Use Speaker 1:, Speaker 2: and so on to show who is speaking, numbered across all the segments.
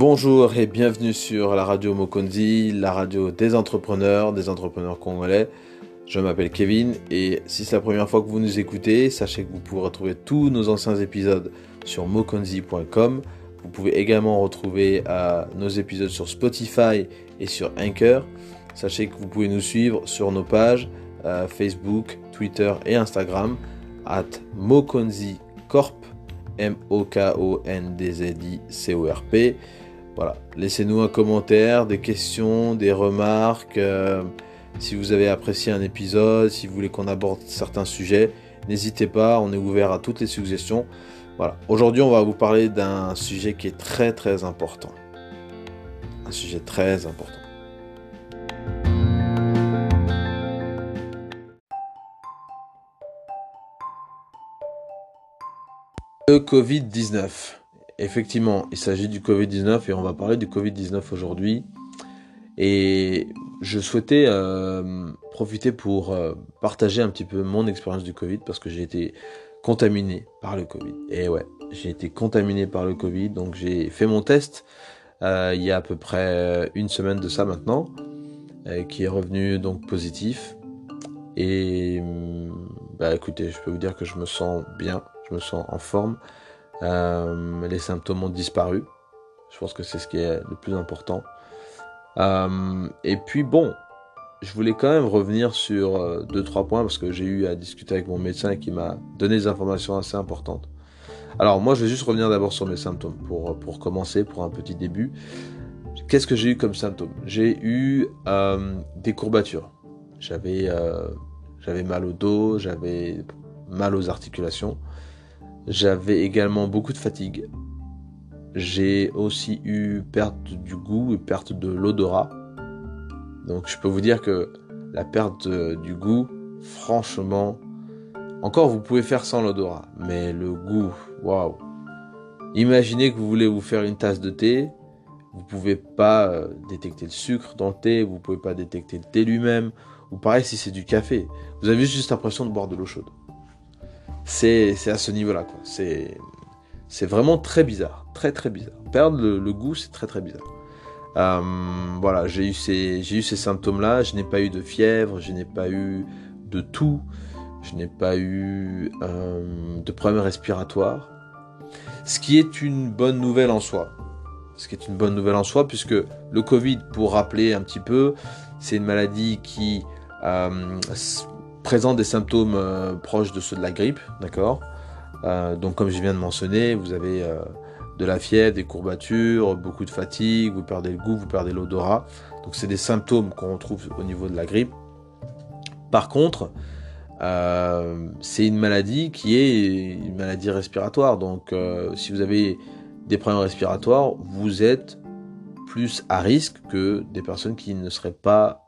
Speaker 1: Bonjour et bienvenue sur la radio Mokonzi, la radio des entrepreneurs, des entrepreneurs congolais. Je m'appelle Kevin et si c'est la première fois que vous nous écoutez, sachez que vous pouvez retrouver tous nos anciens épisodes sur mokonzi.com. Vous pouvez également retrouver euh, nos épisodes sur Spotify et sur Anchor. Sachez que vous pouvez nous suivre sur nos pages euh, Facebook, Twitter et Instagram at Mokonzi Corp, M-O-K-O-N-D-Z-I-C-O-R-P. Voilà, laissez-nous un commentaire, des questions, des remarques. Euh, si vous avez apprécié un épisode, si vous voulez qu'on aborde certains sujets, n'hésitez pas, on est ouvert à toutes les suggestions. Voilà, aujourd'hui on va vous parler d'un sujet qui est très très important. Un sujet très important. Le Covid-19. Effectivement, il s'agit du Covid-19 et on va parler du Covid-19 aujourd'hui. Et je souhaitais euh, profiter pour euh, partager un petit peu mon expérience du Covid parce que j'ai été contaminé par le Covid. Et ouais, j'ai été contaminé par le Covid, donc j'ai fait mon test euh, il y a à peu près une semaine de ça maintenant, qui est revenu donc positif. Et bah écoutez, je peux vous dire que je me sens bien, je me sens en forme. Euh, les symptômes ont disparu. Je pense que c'est ce qui est le plus important. Euh, et puis bon, je voulais quand même revenir sur euh, deux trois points parce que j'ai eu à discuter avec mon médecin qui m'a donné des informations assez importantes. Alors moi, je vais juste revenir d'abord sur mes symptômes pour pour commencer, pour un petit début. Qu'est-ce que j'ai eu comme symptômes? J'ai eu des courbatures. J'avais j'avais mal au dos, j'avais mal aux articulations. J'avais également beaucoup de fatigue. J'ai aussi eu perte du goût et perte de l'odorat. Donc je peux vous dire que la perte du goût, franchement, encore vous pouvez faire sans l'odorat, mais le goût, waouh. Imaginez que vous voulez vous faire une tasse de thé, vous pouvez pas euh, détecter le sucre dans le thé, vous pouvez pas détecter le thé lui-même, ou pareil si c'est du café, vous avez juste l'impression de boire de l'eau chaude c'est à ce niveau-là. C'est vraiment très bizarre. Très très bizarre. Perdre le, goût, c'est très très bizarre. Euh, voilà, j'ai eu ces, symptômes-là. Je n'ai pas eu de fièvre, je n'ai pas eu de toux, je n'ai pas eu euh, de problème respiratoire. Ce qui est une bonne nouvelle en soi. Ce qui est une bonne nouvelle en soi, puisque le Covid, pour rappeler un petit peu, c'est une maladie qui euh, présente des symptômes euh, proches de ceux de la grippe, d'accord euh, Donc comme je viens de mentionner, vous avez euh, de la fièvre, des courbatures, beaucoup de fatigue, vous perdez le goût, vous perdez l'odorat. Donc c'est des symptômes qu'on retrouve au niveau de la grippe. Par contre, c'est une maladie qui est une maladie respiratoire. Donc si vous avez des problèmes respiratoires, vous êtes plus à risque que des personnes qui ne seraient pas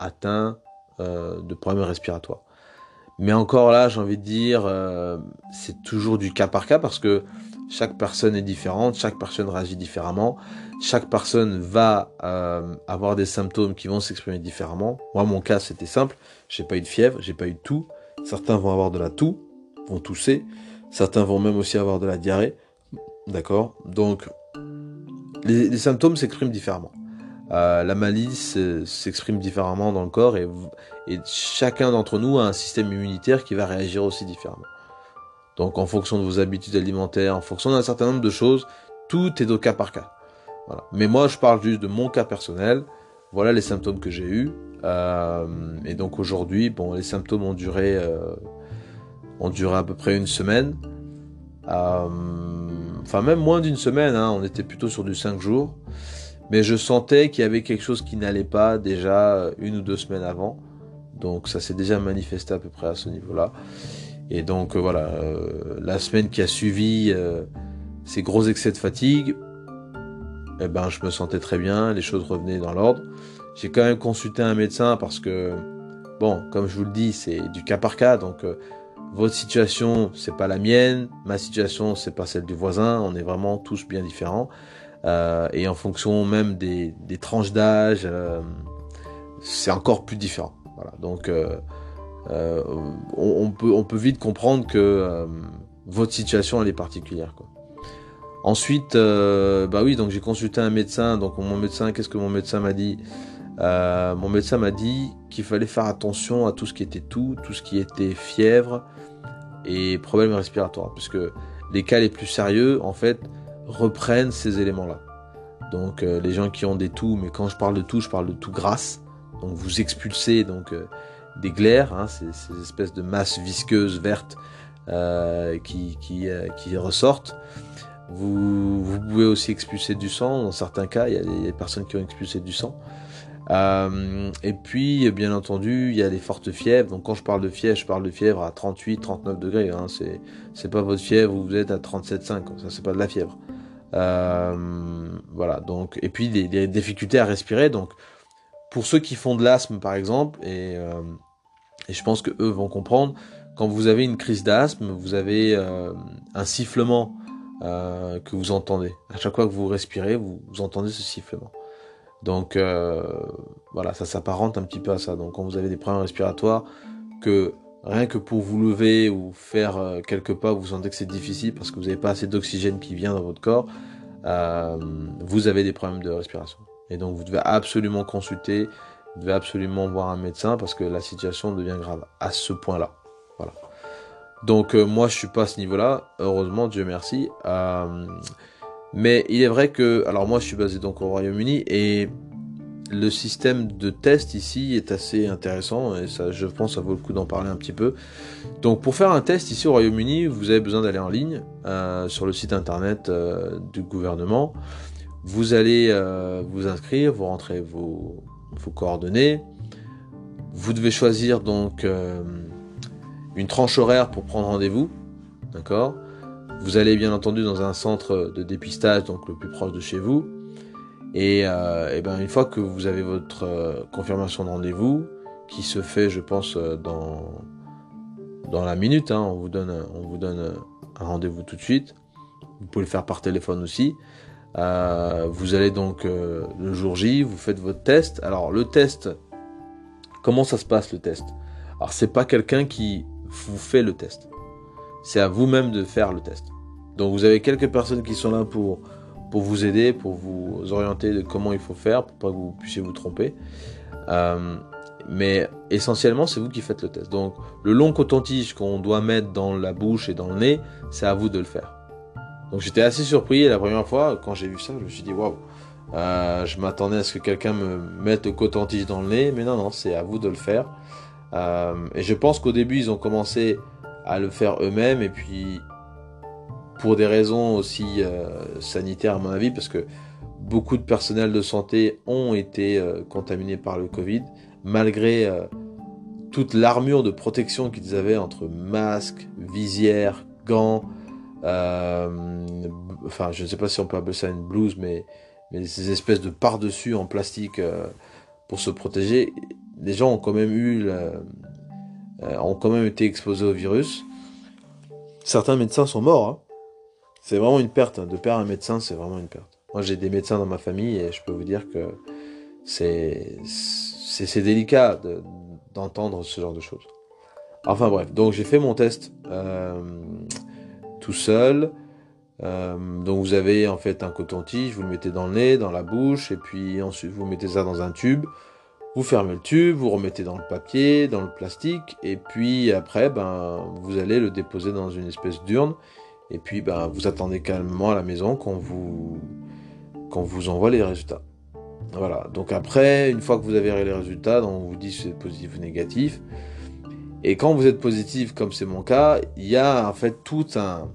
Speaker 1: atteintes de problèmes respiratoires. Mais encore là, j'ai envie de dire, euh, c'est toujours du cas par cas parce que chaque personne est différente, chaque personne réagit différemment, chaque personne va euh, avoir des symptômes qui vont s'exprimer différemment. Moi, mon cas, c'était simple, j'ai pas eu de fièvre, j'ai pas eu de toux. Certains vont avoir de la toux, vont tousser. Certains vont même aussi avoir de la diarrhée. D'accord? Donc, les symptômes s'expriment différemment. Euh, la malice s'exprime différemment dans le corps et, chacun d'entre nous a un système immunitaire qui va réagir aussi différemment. Donc en fonction de vos habitudes alimentaires, en fonction d'un certain nombre de choses, tout est au cas par cas. Mais moi je parle juste de mon cas personnel. Voilà les symptômes que j'ai eus. Euh, et donc aujourd'hui, bon, les symptômes ont duré, euh, ont duré à peu près une semaine. enfin même moins d'une semaine, hein. on était plutôt sur du 5 jours. Mais je sentais qu'il y avait quelque chose qui n'allait pas déjà euh, une ou deux semaines avant. Donc ça s'est déjà manifesté à peu près à ce niveau-là. Et donc euh, voilà, euh, la semaine qui a suivi ces gros excès de fatigue, eh ben, je me sentais très bien, les choses revenaient dans l'ordre. J'ai quand même consulté un médecin parce que, bon, comme je vous le dis, c'est du cas par cas. Donc votre situation, c'est pas la mienne, ma situation, c'est pas celle du voisin. On est vraiment tous bien différents. Euh, et en fonction même des, tranches d'âge, euh, c'est encore plus différent. Voilà. Donc euh, on, peut, on peut vite comprendre que votre situation elle est particulière. Quoi. Ensuite, bah oui, donc j'ai consulté un médecin. Donc mon médecin, qu'est-ce que mon médecin m'a dit? Mon médecin m'a dit qu'il fallait faire attention à tout ce qui était tout, tout ce qui était fièvre et problèmes respiratoires, puisque les cas les plus sérieux, en fait, reprennent ces éléments-là. Donc euh, les gens qui ont des toux, mais quand je parle de tout, je parle de tout grasse. Donc vous expulsez donc des glaires, hein, ces, ces, espèces de masses visqueuses vertes qui, qui, qui ressortent. Vous, vous, pouvez aussi expulser du sang. Dans certains cas, il y a des personnes qui ont expulsé du sang. Euh, et puis, bien entendu, il y a les fortes fièvres. Donc, quand je parle de fièvre, je parle de fièvre à 38, 39 degrés. Hein. C'est, pas votre fièvre où vous êtes à 37,5. Ça, c'est pas de la fièvre. Euh, voilà. Donc, et puis des, difficultés à respirer. Donc, pour ceux qui font de l'asthme, par exemple, et, euh, et je pense que eux vont comprendre, quand vous avez une crise d'asthme, vous avez un sifflement que vous entendez. À chaque fois que vous respirez, vous entendez ce sifflement. Donc euh, voilà, ça s'apparente un petit peu à ça. Donc quand vous avez des problèmes respiratoires, que rien que pour vous lever ou faire euh, quelques pas, vous sentez que c'est difficile parce que vous n'avez pas assez d'oxygène qui vient dans votre corps, euh, vous avez des problèmes de respiration. Et donc vous devez absolument consulter, vous devez absolument voir un médecin parce que la situation devient grave à ce point-là. Voilà. Donc moi je suis pas à ce niveau-là, heureusement, Dieu merci. Mais il est vrai que, alors moi je suis basé donc au Royaume-Uni et le système de test ici est assez intéressant et ça, je pense, ça vaut le coup d'en parler un petit peu. Donc pour faire un test ici au Royaume-Uni, vous avez besoin d'aller en ligne euh, sur le site internet euh, du gouvernement. Vous allez euh, vous inscrire, vous rentrez vos, coordonnées. Vous devez choisir donc une tranche horaire pour prendre rendez-vous, d'accord? Vous allez bien entendu dans un centre de dépistage, donc le plus proche de chez vous. Et, euh, et ben une fois que vous avez votre euh, confirmation de rendez-vous, qui se fait, je pense, euh, dans la minute, hein, on vous donne un rendez-vous tout de suite. Vous pouvez le faire par téléphone aussi. Vous allez donc le jour J, vous faites votre test. Alors le test, comment ça se passe le test? Alors c'est pas quelqu'un qui vous fait le test. C'est à vous-même de faire le test. Donc vous avez quelques personnes qui sont là pour, pour vous aider, pour vous orienter de comment il faut faire, pour pas que vous puissiez vous tromper. Euh, mais essentiellement, c'est vous qui faites le test. Donc le long coton-tige qu'on doit mettre dans la bouche et dans le nez, c'est à vous de le faire. Donc j'étais assez surpris la première fois, quand j'ai vu ça, je me suis dit waouh. Euh, je m'attendais à ce que quelqu'un me mette le coton-tige dans le nez, mais non, non, c'est à vous de le faire. Euh, et je pense qu'au début, ils ont commencé à le faire eux-mêmes, et puis pour des raisons aussi euh, sanitaires à mon avis, parce que beaucoup de personnel de santé ont été euh, contaminés par le Covid, malgré euh, toute l'armure de protection qu'ils avaient entre masques, visières, gants, enfin je ne sais pas si on peut appeler ça une blouse, mais, ces espèces de par-dessus en plastique pour se protéger, les gens ont quand même eu, ont quand même été exposés au virus. Certains médecins sont morts. Hein. C'est vraiment une perte. Hein. De perdre un médecin, c'est vraiment une perte. Moi, j'ai des médecins dans ma famille et je peux vous dire que c'est délicat d'entendre de, ce genre de choses. Enfin bref, donc j'ai fait mon test euh, tout seul. Euh, donc vous avez en fait un coton-tige, vous le mettez dans le nez, dans la bouche, et puis ensuite vous mettez ça dans un tube. Vous fermez le tube, vous remettez dans le papier, dans le plastique, et puis après, ben, vous allez le déposer dans une espèce d'urne, et puis ben, vous attendez calmement à la maison qu'on vous, qu'on vous envoie les résultats. Voilà, donc après, une fois que vous avez les résultats, on vous dit si c'est positif ou négatif. Et quand vous êtes positif, comme c'est mon cas, il y a en fait tout un,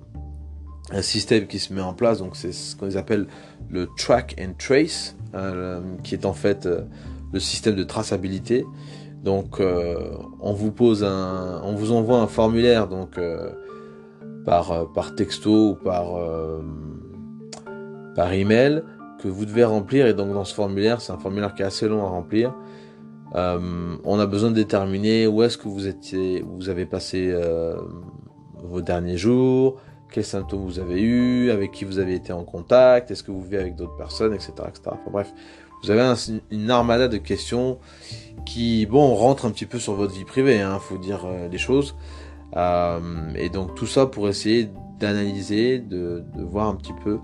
Speaker 1: un système qui se met en place, donc c'est ce qu'on appelle le track and trace, euh, qui est en fait... Euh, le système de traçabilité. Donc, euh, on vous pose un, envoie un formulaire donc euh, par euh, par texto ou par par email que vous devez remplir. Et donc dans ce formulaire, c'est un formulaire qui est assez long à remplir. On a besoin de déterminer où est-ce que vous avez passé vos derniers jours, quels symptômes vous avez eu, avec qui vous avez été en contact, est-ce que vous vivez avec d'autres personnes, etc., etc. Enfin, bref, vous avez un, une armada de questions qui, bon, rentre un petit peu sur votre vie privée, hein, faut dire euh, les choses. et donc tout ça pour essayer d'analyser, de, voir un petit peu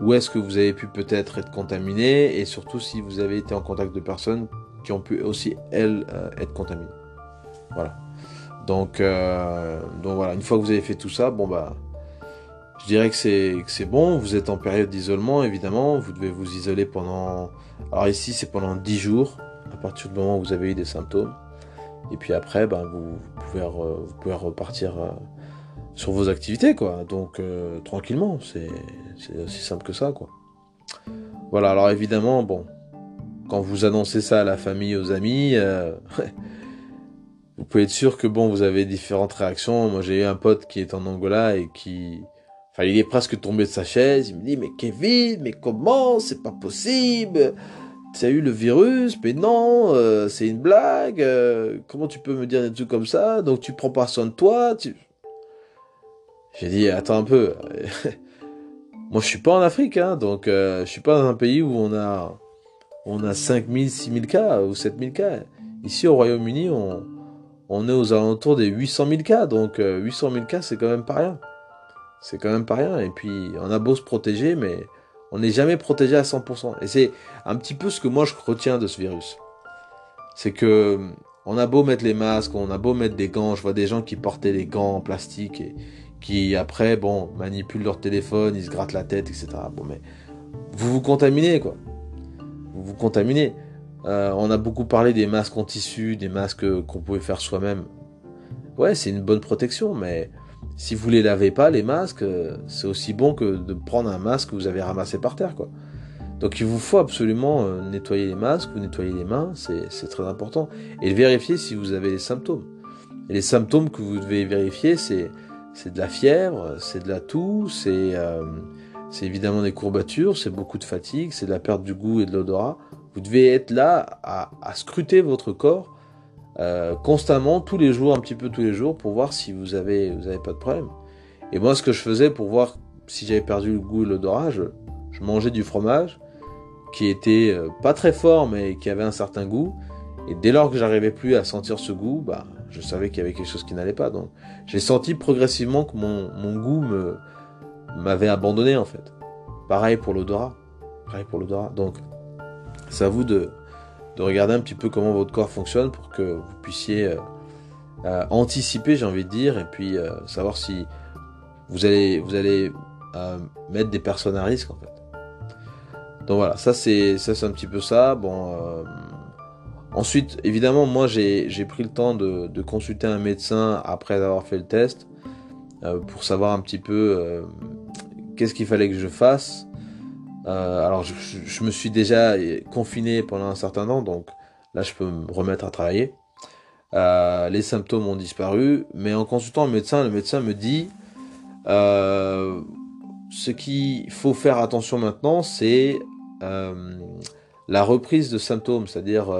Speaker 1: où est-ce que vous avez pu peut-être être contaminé et surtout si vous avez été en contact de personnes qui ont pu aussi elles être contaminées. Voilà. Donc, donc voilà, une fois que vous avez fait tout ça, bon bah je dirais que c'est bon, vous êtes en période d'isolement évidemment, vous devez vous isoler pendant... Alors ici c'est pendant 10 jours, à partir du moment où vous avez eu des symptômes. Et puis après, ben, vous, pouvez, repartir euh, sur vos activités, quoi. Donc euh, tranquillement, c'est aussi simple que ça, quoi. Voilà, alors évidemment, bon, quand vous annoncez ça à la famille, aux amis, euh, vous pouvez être sûr que bon, vous avez différentes réactions. Moi j'ai eu un pote qui est en Angola et qui Enfin, il est presque tombé de sa chaise. Il me dit, mais Kevin, mais comment? C'est pas possible. Tu as eu le virus, mais non, euh, c'est une blague. Euh, comment tu peux me dire des trucs comme ça? Donc tu prends pas soin de toi. J'ai dit, attends un peu. Moi, je suis pas en Afrique, hein, donc euh, je suis pas dans un pays où on a, on a 5000, 6000 cas ou 7000 cas. Ici, au Royaume-Uni, on, on est aux alentours des 800 000 cas, donc 800 000 cas, c'est quand même pas rien. C'est quand même pas rien. Et puis, on a beau se protéger, mais on n'est jamais protégé à 100%. Et c'est un petit peu ce que moi je retiens de ce virus. C'est que on a beau mettre les masques, on a beau mettre des gants. Je vois des gens qui portaient des gants en plastique et qui après, bon, manipulent leur téléphone, ils se grattent la tête, etc. Bon, mais vous vous contaminez, quoi. Vous vous contaminez. Euh, on a beaucoup parlé des masques en tissu, des masques qu'on pouvait faire soi-même. Ouais, c'est une bonne protection, mais si vous les lavez pas, les masques, euh, c'est aussi bon que de prendre un masque que vous avez ramassé par terre, quoi. Donc il vous faut absolument euh, nettoyer les masques, vous nettoyer les mains, c'est très important. Et vérifier si vous avez les symptômes. Et les symptômes que vous devez vérifier, c'est de la fièvre, c'est de la toux, euh, c'est évidemment des courbatures, c'est beaucoup de fatigue, c'est de la perte du goût et de l'odorat. Vous devez être là à, à scruter votre corps euh, constamment, tous les jours, un petit peu tous les jours, pour voir si vous avez, vous avez pas de problème. Et moi, ce que je faisais pour voir si j'avais perdu le goût et l'odorat, je, mangeais du fromage qui était euh, pas très fort, mais qui avait un certain goût. Et dès lors que j'arrivais plus à sentir ce goût, bah, je savais qu'il y avait quelque chose qui n'allait pas. Donc, j'ai senti progressivement que mon, mon goût me, m'avait abandonné, en fait. Pareil pour l'odorat. Pareil pour l'odorat. Donc, c'est à vous de, de regarder un petit peu comment votre corps fonctionne pour que vous puissiez euh, euh, anticiper, j'ai envie de dire, et puis euh, savoir si vous allez, vous allez mettre des personnes à risque en fait. Donc voilà, ça c'est ça c'est un petit peu ça. Bon, ensuite évidemment moi j'ai pris le temps de, de, consulter un médecin après avoir fait le test pour savoir un petit peu qu'est-ce qu'il fallait que je fasse. Euh, alors, je, me suis déjà confiné pendant un certain temps, donc là, je peux me remettre à travailler. Euh, les symptômes ont disparu, mais en consultant le médecin, le médecin me dit euh, ce qu'il faut faire attention maintenant, c'est la reprise de symptômes, c'est-à-dire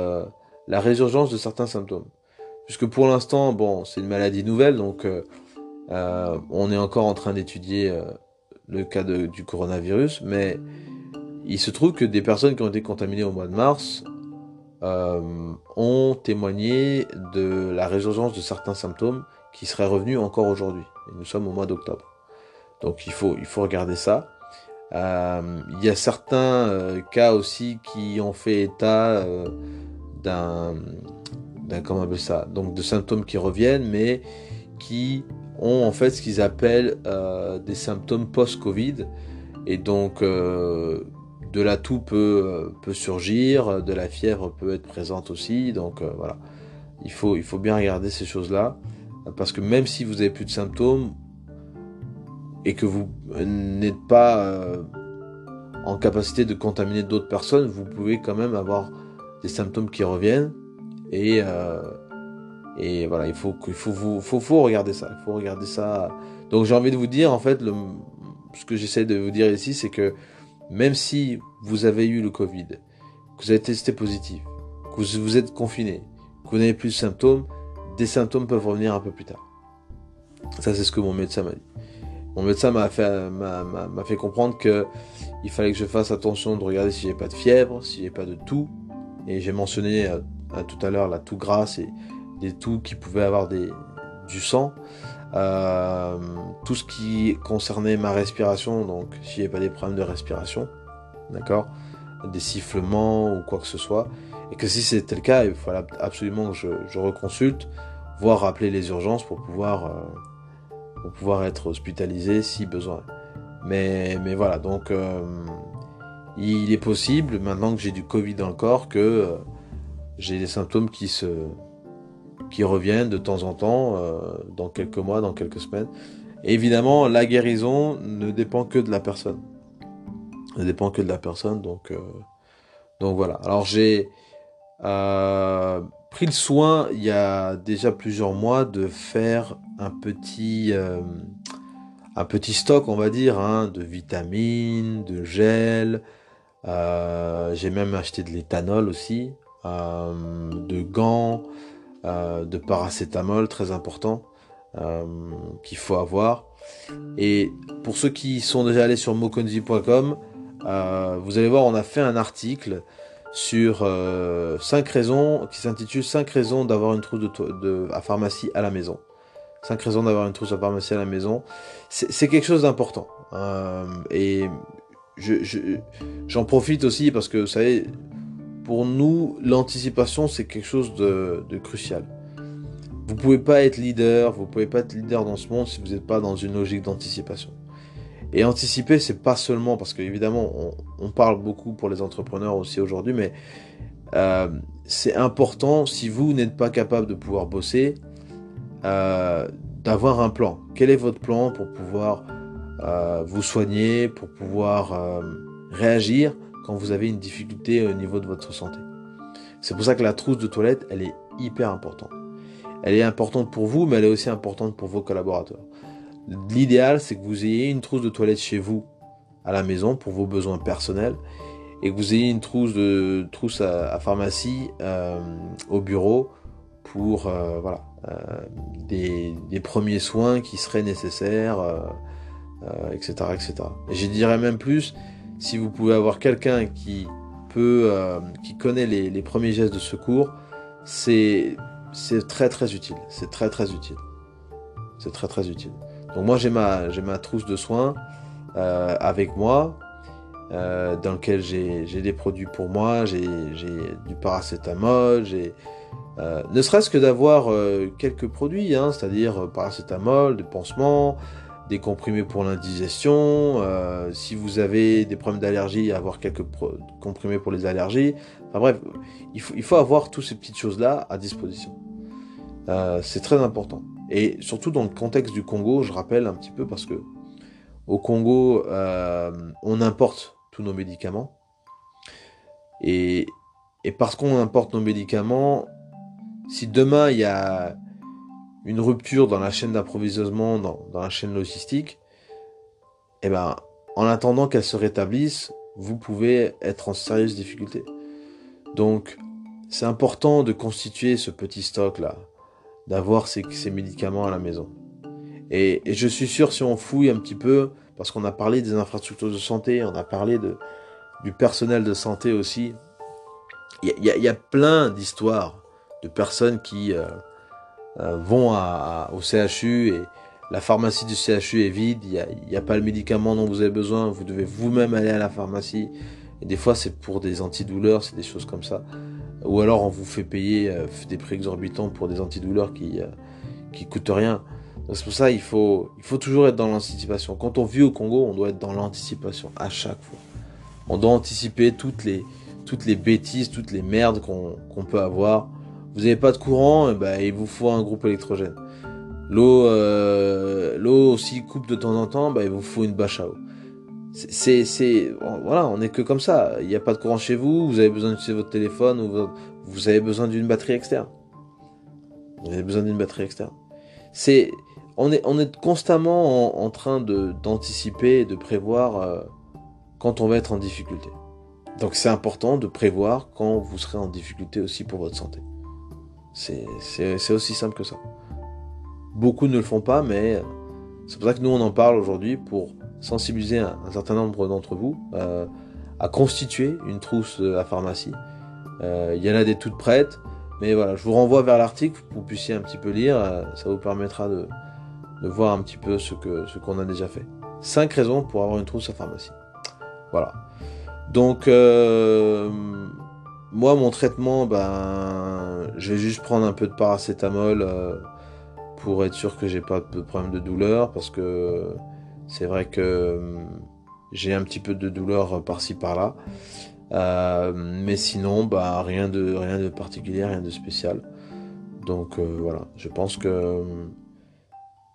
Speaker 1: la résurgence de certains symptômes. Puisque pour l'instant, bon, c'est une maladie nouvelle, donc on est encore en train d'étudier le cas du coronavirus, mais il se trouve que des personnes qui ont été contaminées au mois de mars euh, ont témoigné de la résurgence de certains symptômes qui seraient revenus encore aujourd'hui. Nous sommes au mois d'octobre. Donc il faut, regarder ça. Euh, il y a certains euh, cas aussi qui ont fait état d'un, comment ça, donc de symptômes qui reviennent, mais qui ont en fait ce qu'ils appellent des symptômes post-Covid. Et donc de la toux peut, euh, peut surgir, de la fièvre peut être présente aussi, donc euh, voilà. Il faut, bien regarder ces choses-là, parce que même si vous avez plus de symptômes et que vous n'êtes pas euh, en capacité de contaminer d'autres personnes, vous pouvez quand même avoir des symptômes qui reviennent et voilà, il faut, faut regarder ça. Faut regarder ça. Donc j'ai envie de vous dire, en fait, ce que j'essaie de vous dire ici, c'est que même si vous avez eu le Covid, que vous avez testé positif, que vous êtes confiné, que vous n'avez plus de symptômes, des symptômes peuvent revenir un peu plus tard. Ça, c'est ce que mon médecin m'a dit. Mon médecin m'a fait, comprendre que il fallait que je fasse attention de regarder si j'ai pas de fièvre, si j'ai pas de toux. Et j'ai mentionné euh, tout à l'heure la toux grasse et des toux qui pouvaient avoir du sang. Euh, tout ce qui concernait ma respiration, donc s'il n'y avait pas des problèmes de respiration, d'accord, des sifflements ou quoi que ce soit, et que si c'était le cas, il fallait absolument que je, reconsulte, voire appeler les urgences pour pouvoir, euh, pour pouvoir être hospitalisé si besoin. Mais, mais voilà, donc euh, il est possible, maintenant que j'ai du Covid dans le corps, que j'ai des symptômes qui se, qui reviennent de temps en temps, euh, dans quelques mois, dans quelques semaines. évidemment, la guérison ne dépend que de la personne. Ne dépend que de la personne, donc, euh, donc voilà. Alors j'ai euh, pris le soin il y a déjà plusieurs mois de faire un petit, un petit stock, on va dire, hein, de vitamines, de gel. j'ai même acheté de l'éthanol aussi, de gants. Euh, de paracétamol, très important, euh, qu'il faut avoir. Et pour ceux qui sont déjà allés sur mokonzi.com, euh, vous allez voir, on a fait un article sur 5 raisons qui s'intitule 5 raisons d'avoir une trousse de, à pharmacie à la maison. 5 raisons d'avoir une trousse à pharmacie à la maison. C'est quelque chose d'important. et j'en profite aussi parce que vous savez, pour nous, l'anticipation, c'est quelque chose de, crucial. Vous pouvez pas être leader, vous pouvez pas être leader dans ce monde si vous n'êtes pas dans une logique d'anticipation. Et anticiper, c'est pas seulement parce qu'évidemment, on, on, parle beaucoup pour les entrepreneurs aussi aujourd'hui, mais euh, c'est important si vous n'êtes pas capable de pouvoir bosser, euh, d'avoir un plan. Quel est votre plan pour pouvoir euh, vous soigner, pour pouvoir réagir? Quand vous avez une difficulté au niveau de votre santé. C'est pour ça que la trousse de toilette, elle est hyper importante. Elle est importante pour vous, mais elle est aussi importante pour vos collaborateurs. L'idéal, c'est que vous ayez une trousse de toilette chez vous, à la maison, pour vos besoins personnels, et que vous ayez une trousse de trousse à, pharmacie euh, au bureau pour euh, voilà euh, des, premiers soins qui seraient nécessaires, etc., etc. Et je dirais même plus, si vous pouvez avoir quelqu'un qui peut, euh, qui connaît les, premiers gestes de secours, c'est très très utile. C'est très très utile. C'est très très utile. Donc moi j'ai ma ma trousse de soins euh, avec moi, euh, dans lequel j'ai des produits pour moi, j'ai du paracétamol, j'ai ne serait-ce que d'avoir quelques produits, hein, c'est-à-dire paracétamol, des pansements, des comprimés pour l'indigestion, euh, si vous avez des problèmes d'allergie, avoir quelques comprimés pour les allergies. Enfin bref, il faut, avoir toutes ces petites choses-là à disposition. Euh, c'est très important. Et surtout dans le contexte du Congo, je rappelle un petit peu parce que au Congo, euh, on importe tous nos médicaments. Et parce qu'on importe nos médicaments, si demain il y a une rupture dans la chaîne d'approvisionnement, dans, la chaîne logistique, et eh ben, en attendant qu'elle se rétablisse, vous pouvez être en sérieuse difficulté. Donc, c'est important de constituer ce petit stock-là, d'avoir ces, médicaments à la maison. Et, je suis sûr, si on fouille un petit peu, parce qu'on a parlé des infrastructures de santé, on a parlé de, du personnel de santé aussi, il y, a plein d'histoires de personnes qui, euh, euh, vont au CHU et la pharmacie du CHU est vide, il n'y a, a, pas le médicament dont vous avez besoin, vous devez vous-même aller à la pharmacie. Et des fois, c'est pour des antidouleurs, c'est des choses comme ça. Ou alors, on vous fait payer euh, des prix exorbitants pour des antidouleurs qui, euh, qui coûtent rien. C'est pour ça il faut, il faut toujours être dans l'anticipation. Quand on vit au Congo, on doit être dans l'anticipation à chaque fois. On doit anticiper toutes les, toutes les bêtises, toutes les merdes qu'on peut avoir vous n'avez pas de courant, ben, il vous faut un groupe électrogène. L'eau, euh, l'eau aussi coupe de temps en temps, ben, il vous faut une bâche à eau. C'est, c'est, voilà, on n'est que comme ça. Il n'y a pas de courant chez vous, vous avez besoin d'utiliser votre téléphone ou vous avez besoin d'une batterie externe. Vous avez besoin d'une batterie externe. C'est, on est, on est constamment en, train de, d'anticiper et de prévoir euh, quand on va être en difficulté. Donc c'est important de prévoir quand vous serez en difficulté aussi pour votre santé. C'est aussi simple que ça. Beaucoup ne le font pas, mais c'est pour ça que nous on en parle aujourd'hui pour sensibiliser un, certain nombre d'entre vous euh, à constituer une trousse à pharmacie. Euh, il y en a des toutes prêtes. Mais voilà, je vous renvoie vers l'article pour que vous puissiez un petit peu lire. Ça vous permettra de, voir un petit peu ce qu'on ce a déjà fait. 5 raisons pour avoir une trousse à pharmacie. Voilà. Donc, euh, moi, mon traitement, ben, je vais juste prendre un peu de paracétamol euh, pour être sûr que j'ai pas de problème de douleur, parce que c'est vrai que euh, j'ai un petit peu de douleur par-ci par-là. mais sinon, bah, rien de rien de particulier, rien de spécial. Donc voilà, je pense que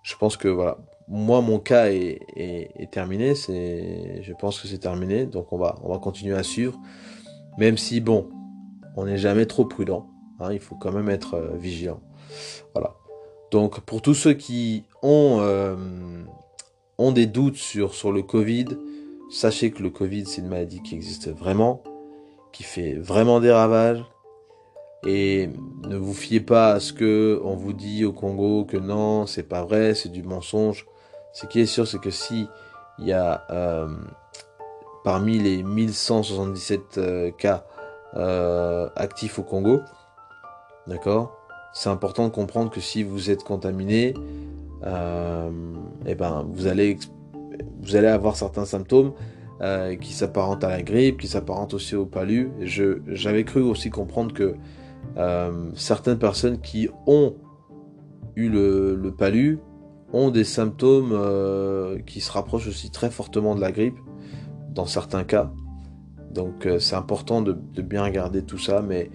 Speaker 1: je pense que voilà, moi, mon cas est, terminé. C'est, je pense que c'est terminé. Donc, on va, on va continuer à suivre. Même si, bon, on n'est jamais trop prudent. Hein, il faut quand même être euh, vigilant. Voilà. Donc, pour tous ceux qui ont, euh, des doutes sur, le Covid, sachez que le Covid, c'est une maladie qui existe vraiment, qui fait vraiment des ravages. Et ne vous fiez pas à ce que on vous dit au Congo que non, c'est pas vrai, c'est du mensonge. Ce qui est sûr, c'est que si il y a euh, parmi les 1177 euh, cas euh, actifs au Congo, d'accord, c'est important de comprendre que si vous êtes contaminé, eh ben vous allez vous allez avoir certains symptômes qui s'apparentent à la grippe, qui s'apparentent aussi au palu. J'avais cru aussi comprendre que certaines personnes qui ont eu le, le palu ont des symptômes euh, qui se rapprochent aussi très fortement de la grippe, dans certains cas. Donc euh, c'est important de, bien regarder tout ça, mais,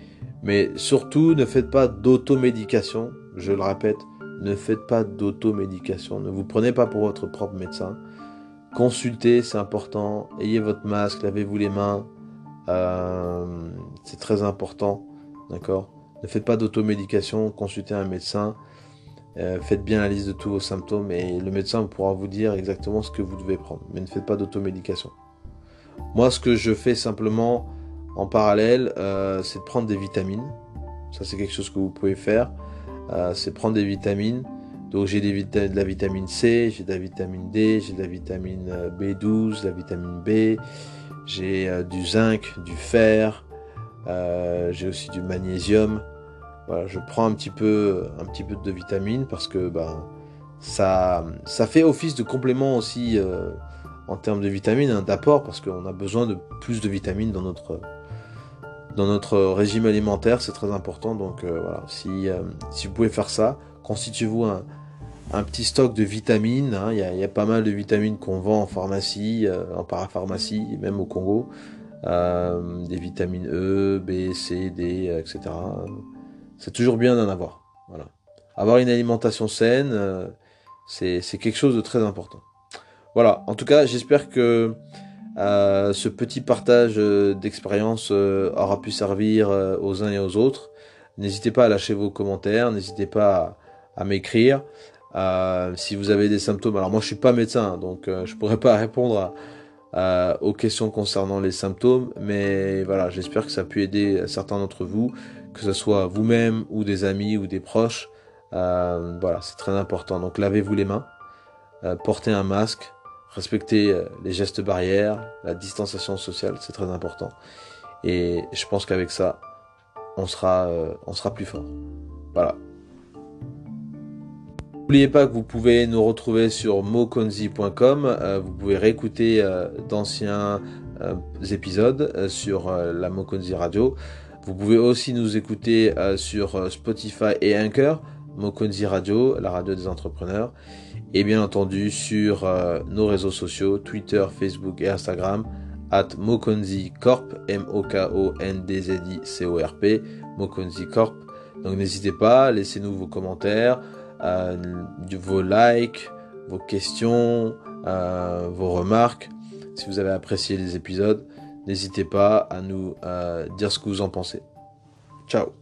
Speaker 1: surtout ne faites pas d'automédication, je le répète, ne faites pas d'automédication, ne vous prenez pas pour votre propre médecin. Consultez, c'est important, ayez votre masque, lavez-vous les mains, euh, c'est très important, d'accord? Ne faites pas d'automédication, consultez un médecin. Euh, faites bien la liste de tous vos symptômes et le médecin pourra vous dire exactement ce que vous devez prendre. Mais ne faites pas d'automédication. Moi, ce que je fais simplement en parallèle, euh, c'est de prendre des vitamines. Ça, c'est quelque chose que vous pouvez faire. Euh, c'est prendre des vitamines. Donc, j'ai de la vitamine C, j'ai de la vitamine D, j'ai de la vitamine B12, de la vitamine B, j'ai du zinc, du fer, j'ai aussi du magnésium je prends un petit peu, de vitamines parce que ben, ça, ça fait office de complément aussi euh, en termes de vitamines, hein, d'apport, parce qu'on a besoin de plus de vitamines dans notre, dans notre régime alimentaire, c'est très important. Donc euh, voilà, si, euh, si vous pouvez faire ça, constituez-vous un, un, petit stock de vitamines. Hein. Il y, a pas mal de vitamines qu'on vend en pharmacie, en parapharmacie, même au Congo. des vitamines E, B, C, D, etc c'est toujours bien d'en avoir. Voilà. Avoir une alimentation saine, euh, c'est quelque chose de très important. Voilà, en tout cas, j'espère que euh, ce petit partage euh, d'expérience aura pu servir aux uns et aux autres. N'hésitez pas à lâcher vos commentaires, n'hésitez pas à, m'écrire. si vous avez des symptômes, alors moi je suis pas médecin, donc je pourrais pas répondre aux questions concernant les symptômes, mais voilà, j'espère que ça a pu aider certains d'entre vous que ce soit vous-même ou des amis ou des proches. Euh, voilà, c'est très important. Donc lavez-vous les mains, euh, portez un masque, respectez euh, les gestes barrières, la distanciation sociale, c'est très important. Et je pense qu'avec ça, on sera, on sera plus fort. Voilà. N'oubliez pas que vous pouvez nous retrouver sur mokonzi.com. vous pouvez réécouter d'anciens épisodes sur la Mokonzi Radio. Vous pouvez aussi nous écouter euh, sur euh, Spotify et Anchor, Mokonzi Radio, la radio des entrepreneurs. Et bien entendu sur euh, nos réseaux sociaux, Twitter, Facebook et Instagram, at Mokonzi Corp, M-O-K-O-N-D-Z-I-C-O-R-P, Mokonzi Corp. Donc n'hésitez pas, laissez-nous vos commentaires, vos likes, vos questions, vos remarques, si vous avez apprécié les épisodes. N'hésitez pas à nous dire ce que vous en pensez. Ciao